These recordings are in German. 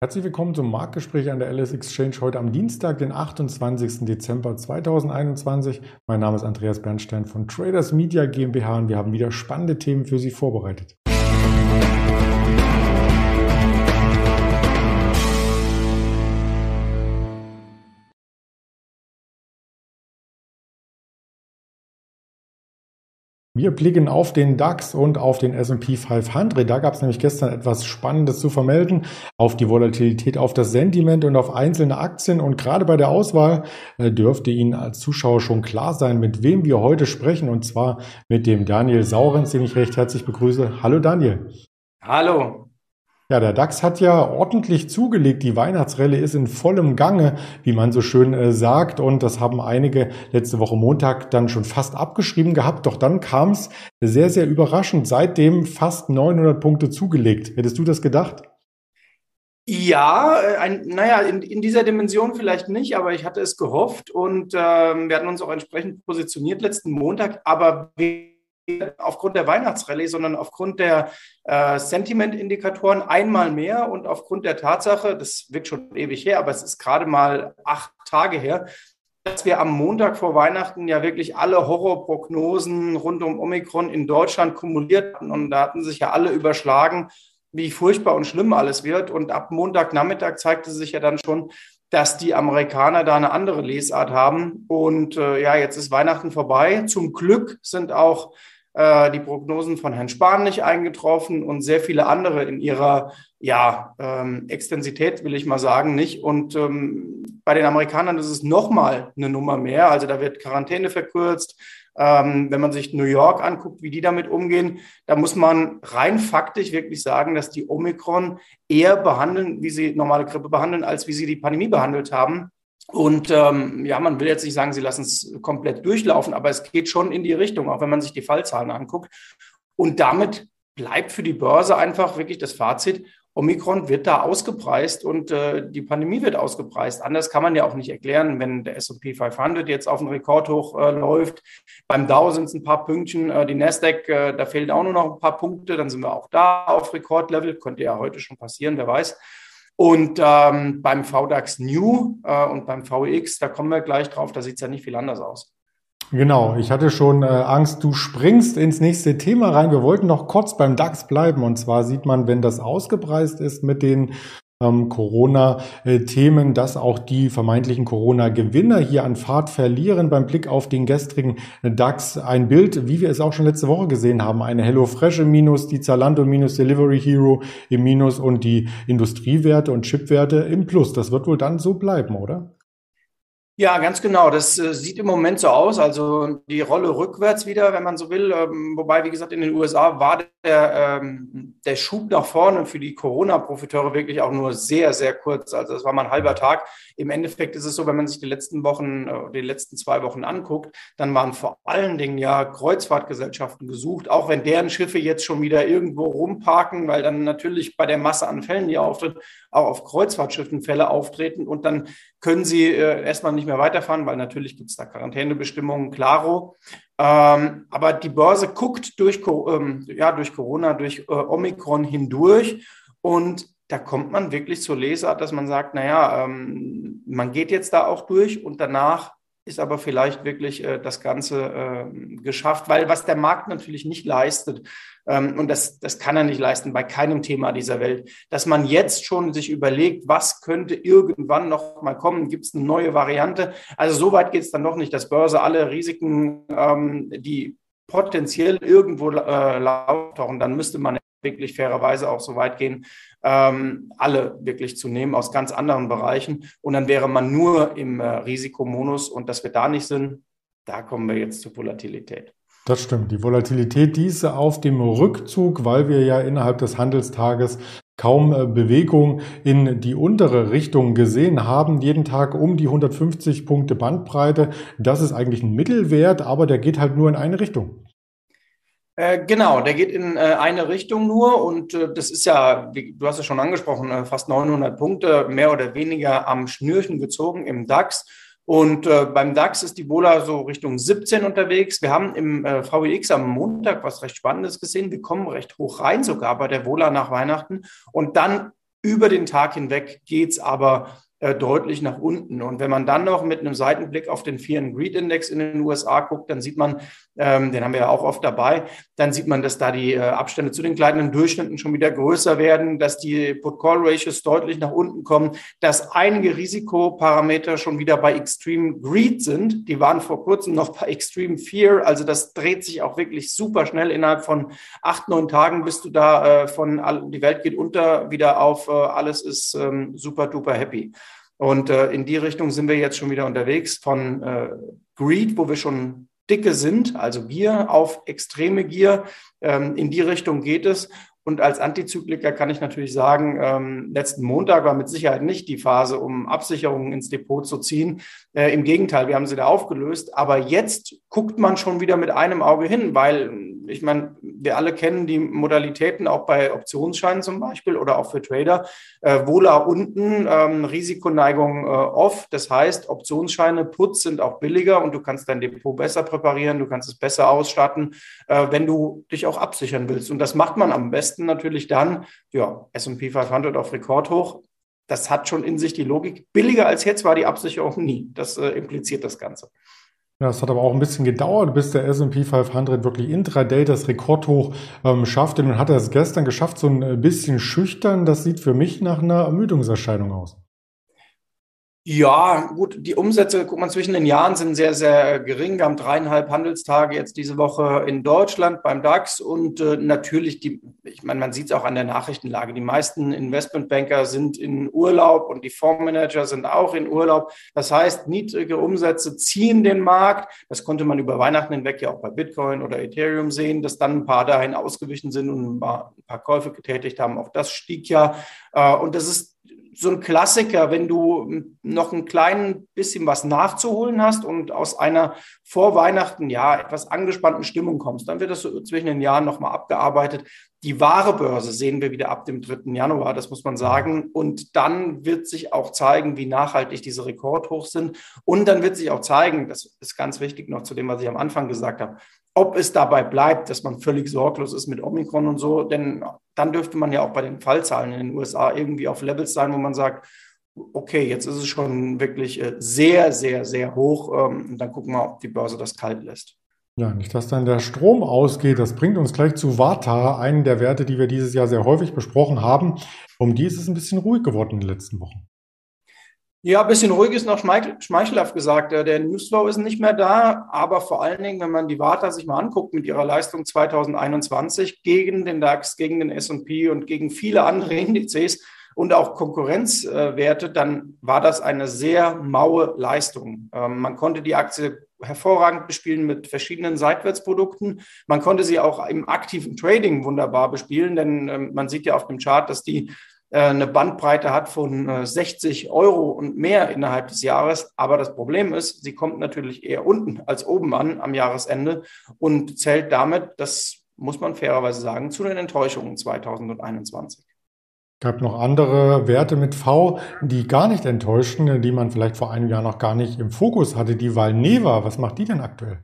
Herzlich willkommen zum Marktgespräch an der LS Exchange heute am Dienstag, den 28. Dezember 2021. Mein Name ist Andreas Bernstein von Traders Media GmbH und wir haben wieder spannende Themen für Sie vorbereitet. Wir blicken auf den DAX und auf den S&P 500. Da gab es nämlich gestern etwas Spannendes zu vermelden auf die Volatilität, auf das Sentiment und auf einzelne Aktien. Und gerade bei der Auswahl äh, dürfte Ihnen als Zuschauer schon klar sein, mit wem wir heute sprechen. Und zwar mit dem Daniel Saurens, den ich recht herzlich begrüße. Hallo Daniel. Hallo. Ja, der DAX hat ja ordentlich zugelegt. Die Weihnachtsrelle ist in vollem Gange, wie man so schön äh, sagt. Und das haben einige letzte Woche Montag dann schon fast abgeschrieben gehabt. Doch dann kam es sehr, sehr überraschend. Seitdem fast 900 Punkte zugelegt. Hättest du das gedacht? Ja, äh, ein, naja, in, in dieser Dimension vielleicht nicht, aber ich hatte es gehofft und ähm, wir hatten uns auch entsprechend positioniert letzten Montag. Aber wir aufgrund der Weihnachtsrallye, sondern aufgrund der äh, Sentiment-Indikatoren einmal mehr und aufgrund der Tatsache, das wird schon ewig her, aber es ist gerade mal acht Tage her, dass wir am Montag vor Weihnachten ja wirklich alle Horrorprognosen rund um Omikron in Deutschland kumuliert hatten und da hatten sich ja alle überschlagen, wie furchtbar und schlimm alles wird. Und ab Montagnachmittag zeigte sich ja dann schon, dass die Amerikaner da eine andere Lesart haben. Und äh, ja, jetzt ist Weihnachten vorbei. Zum Glück sind auch äh, die Prognosen von Herrn Spahn nicht eingetroffen und sehr viele andere in ihrer ja, ähm, Extensität, will ich mal sagen, nicht. Und ähm, bei den Amerikanern ist es nochmal eine Nummer mehr. Also da wird Quarantäne verkürzt. Ähm, wenn man sich New York anguckt, wie die damit umgehen, da muss man rein faktisch wirklich sagen, dass die Omikron eher behandeln, wie sie normale Grippe behandeln, als wie sie die Pandemie behandelt haben. Und ähm, ja, man will jetzt nicht sagen, sie lassen es komplett durchlaufen, aber es geht schon in die Richtung, auch wenn man sich die Fallzahlen anguckt. Und damit bleibt für die Börse einfach wirklich das Fazit, Omikron wird da ausgepreist und äh, die Pandemie wird ausgepreist. Anders kann man ja auch nicht erklären, wenn der S&P 500 jetzt auf den Rekordhoch äh, läuft. Beim Dow sind es ein paar Pünktchen, äh, die Nasdaq, äh, da fehlen auch nur noch ein paar Punkte, dann sind wir auch da auf Rekordlevel. Könnte ja heute schon passieren, wer weiß. Und ähm, beim VDAX New äh, und beim VX, da kommen wir gleich drauf, da sieht es ja nicht viel anders aus. Genau, ich hatte schon äh, Angst, du springst ins nächste Thema rein. Wir wollten noch kurz beim DAX bleiben. Und zwar sieht man, wenn das ausgepreist ist mit den Corona-Themen, dass auch die vermeintlichen Corona-Gewinner hier an Fahrt verlieren. Beim Blick auf den gestrigen DAX ein Bild, wie wir es auch schon letzte Woche gesehen haben. Eine HelloFresh im Minus, die Zalando Minus, Delivery Hero im Minus und die Industriewerte und Chipwerte im Plus. Das wird wohl dann so bleiben, oder? Ja, ganz genau. Das äh, sieht im Moment so aus. Also die Rolle rückwärts wieder, wenn man so will. Ähm, wobei, wie gesagt, in den USA war der, ähm, der Schub nach vorne für die Corona-Profiteure wirklich auch nur sehr, sehr kurz. Also das war mal ein halber Tag. Im Endeffekt ist es so, wenn man sich die letzten Wochen, äh, die letzten zwei Wochen anguckt, dann waren vor allen Dingen ja Kreuzfahrtgesellschaften gesucht, auch wenn deren Schiffe jetzt schon wieder irgendwo rumparken, weil dann natürlich bei der Masse an Fällen, die auftritt, auch auf Kreuzfahrtschiffen Fälle auftreten und dann können sie äh, erstmal nicht mehr weiterfahren, weil natürlich gibt es da Quarantänebestimmungen, klaro. Ähm, aber die Börse guckt durch, ähm, ja, durch Corona, durch äh, Omikron hindurch und da kommt man wirklich zur Lesart, dass man sagt, naja, ähm, man geht jetzt da auch durch und danach ist aber vielleicht wirklich äh, das Ganze äh, geschafft, weil was der Markt natürlich nicht leistet, ähm, und das, das kann er nicht leisten bei keinem Thema dieser Welt, dass man jetzt schon sich überlegt, was könnte irgendwann noch mal kommen, gibt es eine neue Variante. Also so weit geht es dann noch nicht, dass Börse alle Risiken, ähm, die potenziell irgendwo äh, laufen, dann müsste man wirklich fairerweise auch so weit gehen, ähm, alle wirklich zu nehmen aus ganz anderen Bereichen. Und dann wäre man nur im äh, Risikomodus und dass wir da nicht sind, da kommen wir jetzt zur Volatilität. Das stimmt. Die Volatilität, die ist auf dem Rückzug, weil wir ja innerhalb des Handelstages kaum äh, Bewegung in die untere Richtung gesehen haben. Jeden Tag um die 150 Punkte Bandbreite. Das ist eigentlich ein Mittelwert, aber der geht halt nur in eine Richtung. Äh, genau, der geht in äh, eine Richtung nur und äh, das ist ja, wie, du hast es schon angesprochen, äh, fast 900 Punkte, mehr oder weniger am Schnürchen gezogen im DAX. Und äh, beim DAX ist die Bola so Richtung 17 unterwegs. Wir haben im VWX am Montag was recht Spannendes gesehen. Wir kommen recht hoch rein, sogar bei der Vola nach Weihnachten. Und dann Über den Tag hinweg geht's aber äh, deutlich nach unten. Und wenn man dann noch mit einem Seitenblick auf den Fear and Greed Index in den USA guckt, dann sieht man, ähm, den haben wir ja auch oft dabei, dann sieht man, dass da die äh, Abstände zu den kleinen Durchschnitten schon wieder größer werden, dass die Put-Call-Ratios deutlich nach unten kommen, dass einige Risikoparameter schon wieder bei Extreme Greed sind. Die waren vor kurzem noch bei Extreme Fear. Also das dreht sich auch wirklich super schnell. Innerhalb von acht, neun Tagen bist du da äh, von die Welt geht unter wieder auf äh, alles ist ähm, super duper happy. Und äh, in die Richtung sind wir jetzt schon wieder unterwegs von äh, Greed, wo wir schon dicke sind, also Gier auf extreme Gier. Ähm, in die Richtung geht es. Und als Antizykliker kann ich natürlich sagen, ähm, letzten Montag war mit Sicherheit nicht die Phase, um Absicherungen ins Depot zu ziehen. Äh, Im Gegenteil, wir haben sie da aufgelöst. Aber jetzt guckt man schon wieder mit einem Auge hin, weil ich meine, wir alle kennen die Modalitäten auch bei Optionsscheinen zum Beispiel oder auch für Trader. Äh, Wohler unten, ähm, Risikoneigung äh, off. Das heißt, Optionsscheine, Putz sind auch billiger und du kannst dein Depot besser präparieren, du kannst es besser ausstatten, äh, wenn du dich auch absichern willst. Und das macht man am besten natürlich dann, ja, S&P 500 auf Rekordhoch. Das hat schon in sich die Logik. Billiger als jetzt war die Absicherung nie. Das äh, impliziert das Ganze. Ja, es hat aber auch ein bisschen gedauert, bis der S&P 500 wirklich intraday das Rekordhoch ähm, schaffte. Nun hat er es gestern geschafft, so ein bisschen schüchtern. Das sieht für mich nach einer Ermüdungserscheinung aus. Ja, gut, die Umsätze, guck mal, zwischen den Jahren sind sehr, sehr gering. Wir haben dreieinhalb Handelstage jetzt diese Woche in Deutschland beim DAX und äh, natürlich, die, ich meine, man sieht es auch an der Nachrichtenlage. Die meisten Investmentbanker sind in Urlaub und die Fondsmanager sind auch in Urlaub. Das heißt, niedrige Umsätze ziehen den Markt. Das konnte man über Weihnachten hinweg ja auch bei Bitcoin oder Ethereum sehen, dass dann ein paar dahin ausgewichen sind und ein paar, ein paar Käufe getätigt haben. Auch das stieg ja. Äh, und das ist so ein Klassiker, wenn du noch ein klein bisschen was nachzuholen hast und aus einer vor Weihnachten ja etwas angespannten Stimmung kommst, dann wird das so zwischen den Jahren nochmal abgearbeitet. Die wahre Börse sehen wir wieder ab dem 3. Januar, das muss man sagen. Und dann wird sich auch zeigen, wie nachhaltig diese Rekordhochs sind. Und dann wird sich auch zeigen, das ist ganz wichtig noch zu dem, was ich am Anfang gesagt habe, ob es dabei bleibt, dass man völlig sorglos ist mit Omikron und so, denn dann dürfte man ja auch bei den Fallzahlen in den USA irgendwie auf Levels sein, wo man sagt, okay, jetzt ist es schon wirklich äh, sehr, sehr, sehr hoch. Ähm, und dann gucken wir, ob die Börse das kalt lässt. Ja, nicht, dass dann der Strom ausgeht. Das bringt uns gleich zu Vata, einen der Werte, die wir dieses Jahr sehr häufig besprochen haben. Um die ist es ein bisschen ruhig geworden in den letzten Wochen. Ja, ein bisschen ruhig ist noch schmeichelhaft gesagt. Der Newsflow ist nicht mehr da, aber vor allen Dingen, wenn man die Warta sich mal anguckt mit ihrer Leistung 2021 gegen den DAX, gegen den S&P und gegen viele andere Indizes und auch Konkurrenzwerte, dann war das eine sehr maue Leistung. Ähm, man konnte die Aktie hervorragend bespielen mit verschiedenen Seitwärtsprodukten. Man konnte sie auch im aktiven Trading wunderbar bespielen, denn ähm, man sieht ja auf dem Chart, dass die äh, eine Bandbreite hat von 60 äh, Euro und mehr innerhalb des Jahres. Aber das Problem ist, sie kommt natürlich eher unten als oben an am Jahresende und zählt damit, das muss man fairerweise sagen, zu den Enttäuschungen 2021. Es gab noch andere Werte mit V, die gar nicht enttäuschten, die man vielleicht vor einem Jahr noch gar nicht im Fokus hatte. Die Valneva, was macht die denn aktuell?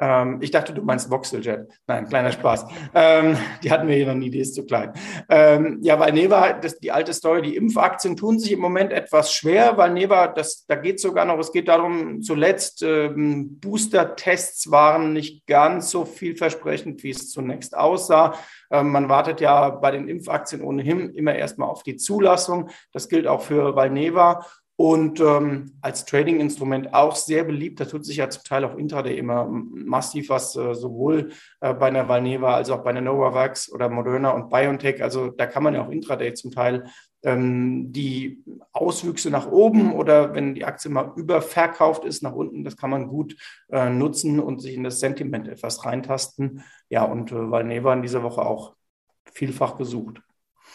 Ähm, ich dachte, du meinst Voxeljet. Nein, kleiner Spaß. Ähm, die hatten wir hier noch nie, die ist zu klein. Ähm, ja, weil Neva, das, die alte Story, die Impfaktien tun sich im Moment etwas schwer, weil Neva, das, da geht sogar noch, es geht darum, zuletzt ähm, Booster-Tests waren nicht ganz so vielversprechend, wie es zunächst aussah. Ähm, man wartet ja bei den Impfaktien ohnehin immer erstmal auf die Zulassung. Das gilt auch für Valneva und ähm, als Trading-Instrument auch sehr beliebt. Da tut sich ja zum Teil auch Intraday immer massiv was, äh, sowohl äh, bei einer Valneva als auch bei einer Novavax oder Moderna und BioNTech. Also da kann man ja auch Intraday zum Teil ähm, die Auswüchse nach oben oder wenn die Aktie mal überverkauft ist nach unten, das kann man gut äh, nutzen und sich in das Sentiment etwas reintasten. Ja, und äh, Valneva in dieser Woche auch vielfach gesucht.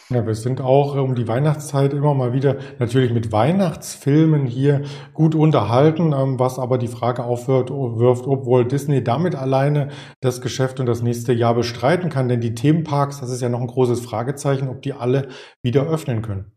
Ja, wir sind auch um die Weihnachtszeit immer mal wieder natürlich mit Weihnachtsfilmen hier gut unterhalten, ähm, was aber die Frage aufwirft, ob wohl Disney damit alleine das Geschäft und das nächste Jahr bestreiten kann. Denn die Themenparks, das ist ja noch ein großes Fragezeichen, ob die alle wieder öffnen können.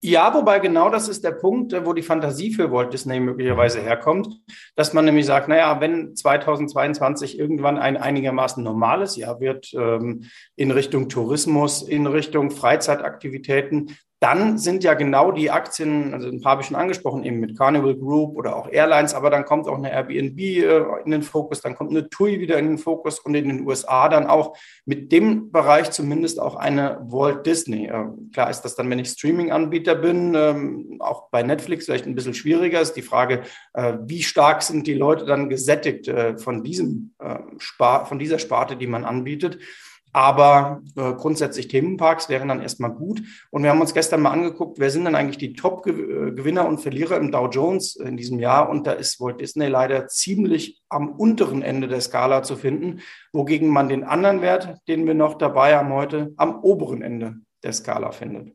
Ja, wobei genau das ist der Punkt, wo die Fantasie für Walt Disney möglicherweise herkommt, dass man nämlich sagt, naja, wenn 2022 irgendwann ein einigermaßen normales Jahr wird ähm, in Richtung Tourismus, in Richtung Freizeitaktivitäten, dann sind ja genau die Aktien, also ein paar habe ich schon angesprochen, eben mit Carnival Group oder auch Airlines, aber dann kommt auch eine Airbnb äh, in den Fokus, dann kommt eine TUI wieder in den Fokus und in den USA dann auch mit dem Bereich zumindest auch eine Walt Disney. Äh, klar ist das dann, wenn ich Streaming-Anbieter bin, ähm, auch bei Netflix vielleicht ein bisschen schwieriger, ist die Frage, äh, wie stark sind die Leute dann gesättigt von diesem von dieser Sparte, die man anbietet. Aber äh, grundsätzlich Themenparks wären dann erstmal gut. Und wir haben uns gestern mal angeguckt, wer sind denn eigentlich die Top-Gewinner und Verlierer im Dow Jones in diesem Jahr? Und da ist Walt Disney leider ziemlich am unteren Ende der Skala zu finden, wogegen man den anderen Wert, den wir noch dabei haben heute, am oberen Ende der Skala findet.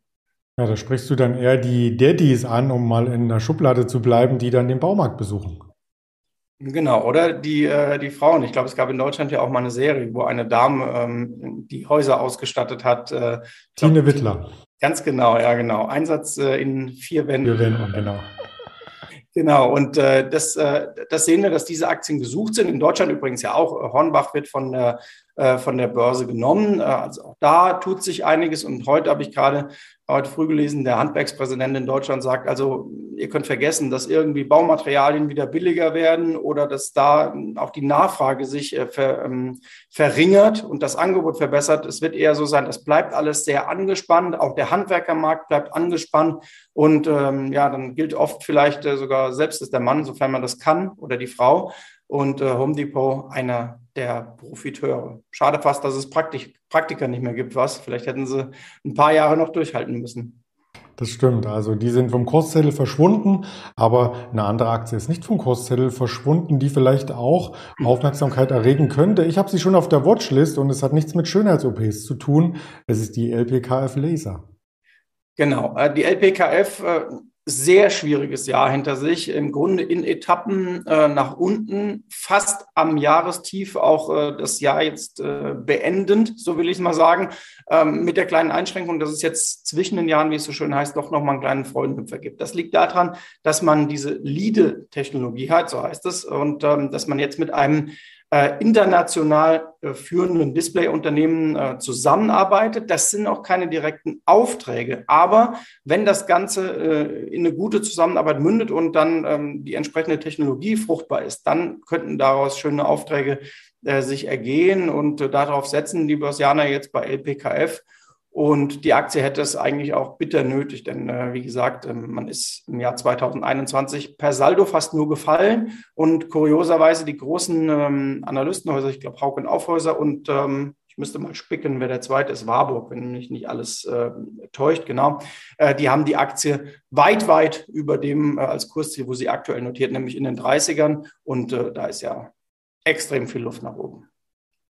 Ja, da sprichst du dann eher die Daddies an, um mal in der Schublade zu bleiben, die dann den Baumarkt besuchen. Genau, oder die, äh, die Frauen. Ich glaube, es gab in Deutschland ja auch mal eine Serie, wo eine Dame ähm, die Häuser ausgestattet hat. Äh, Tine glaub, Wittler. Ganz genau, ja, genau. Einsatz äh, in vier Wänden. Vier Wänden, genau. Genau, und äh, das, äh, das sehen wir, dass diese Aktien gesucht sind. In Deutschland übrigens ja auch. Hornbach wird von der, äh, von der Börse genommen. Äh, also auch da tut sich einiges. Und heute habe ich gerade heute früh gelesen, der Handwerkspräsident in Deutschland sagt, also ihr könnt vergessen, dass irgendwie Baumaterialien wieder billiger werden oder dass da auch die Nachfrage sich äh, ver, ähm, verringert und das Angebot verbessert. Es wird eher so sein, das bleibt alles sehr angespannt. Auch der Handwerkermarkt bleibt angespannt. Und ähm, ja, dann gilt oft vielleicht äh, sogar selbst ist der Mann, sofern man das kann, oder die Frau. Und äh, Home Depot einer der Profiteure. Schade fast, dass es Praktik Praktiker nicht mehr gibt, was. Vielleicht hätten sie ein paar Jahre noch durchhalten müssen. Das stimmt. Also die sind vom Kurszettel verschwunden, aber eine andere Aktie ist nicht vom Kurszettel verschwunden, die vielleicht auch Aufmerksamkeit erregen könnte. Ich habe sie schon auf der Watchlist und es hat nichts mit Schönheits-OPs zu tun. Es ist die LPKF Laser. Genau. Äh, die LPKF äh, sehr schwieriges Jahr hinter sich, im Grunde in Etappen äh, nach unten, fast am Jahrestief auch äh, das Jahr jetzt äh, beendend, so will ich es mal sagen, ähm, mit der kleinen Einschränkung, dass es jetzt zwischen den Jahren, wie es so schön heißt, doch nochmal einen kleinen Freudenhüpfer gibt. Das liegt daran, dass man diese LIDE-Technologie hat, so heißt es, und ähm, dass man jetzt mit einem international äh, führenden Displayunternehmen äh, zusammenarbeitet. Das sind auch keine direkten Aufträge. Aber wenn das Ganze äh, in eine gute Zusammenarbeit mündet und dann ähm, die entsprechende Technologie fruchtbar ist, dann könnten daraus schöne Aufträge äh, sich ergehen und äh, darauf setzen die Börsianer jetzt bei LPKF. Und die Aktie hätte es eigentlich auch bitter nötig, denn äh, wie gesagt, ähm, man ist im Jahr 2021 per Saldo fast nur gefallen. Und kurioserweise die großen ähm, Analystenhäuser, ich glaube Hauck und Aufhäuser und ähm, ich müsste mal spicken, wer der zweite ist, Warburg, wenn mich nicht alles äh, täuscht, genau. Äh, die haben die Aktie weit, weit über dem äh, als Kursziel, wo sie aktuell notiert, nämlich in den 30ern. Und äh, da ist ja extrem viel Luft nach oben.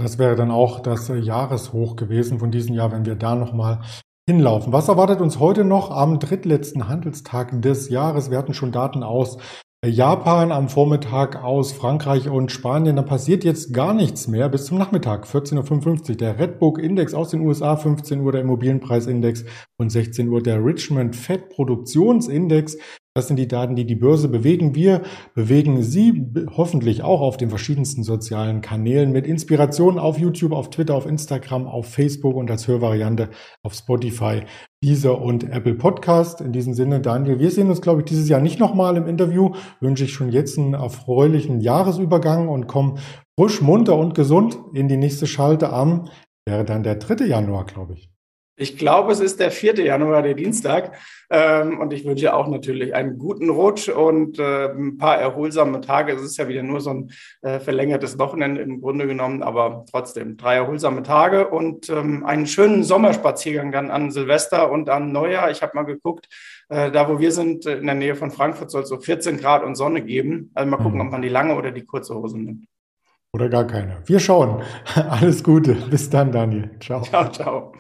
Das wäre dann auch das äh, Jahreshoch gewesen von diesem Jahr, wenn wir da nochmal hinlaufen. Was erwartet uns heute noch am drittletzten Handelstag des Jahres? Wir hatten schon Daten aus Japan am Vormittag aus Frankreich und Spanien. Da passiert jetzt gar nichts mehr bis zum Nachmittag, 14.55 Uhr. Der Redbook Index aus den USA, 15 Uhr der Immobilienpreisindex und 16 Uhr der Richmond Fed Produktionsindex. Das sind die Daten, die die Börse bewegen. Wir bewegen Sie hoffentlich auch auf den verschiedensten sozialen Kanälen mit Inspiration auf YouTube, auf Twitter, auf Instagram, auf Facebook und als Hörvariante auf Spotify, Deezer und Apple Podcast. In diesem Sinne, Daniel, wir sehen uns, glaube ich, dieses Jahr nicht nochmal im Interview. Wünsche ich schon jetzt einen erfreulichen Jahresübergang und kommen frisch, munter und gesund in die nächste Schalte am, wäre dann der 3. Januar, glaube ich. Ich glaube, es ist der 4. Januar, der Dienstag. Ähm, und ich wünsche auch natürlich einen guten Rutsch und äh, ein paar erholsame Tage. Es ist ja wieder nur so ein äh, verlängertes Wochenende im Grunde genommen, aber trotzdem drei erholsame Tage und ähm, einen schönen Sommerspaziergang dann an Silvester und an Neujahr. Ich habe mal geguckt, äh, da wo wir sind, in der Nähe von Frankfurt, soll es so 14 Grad und Sonne geben. Also mal gucken, mhm. ob man die lange oder die kurze Hose nimmt. Oder gar keine. Wir schauen. Alles Gute. Bis dann, Daniel. Ciao. Ciao, ciao.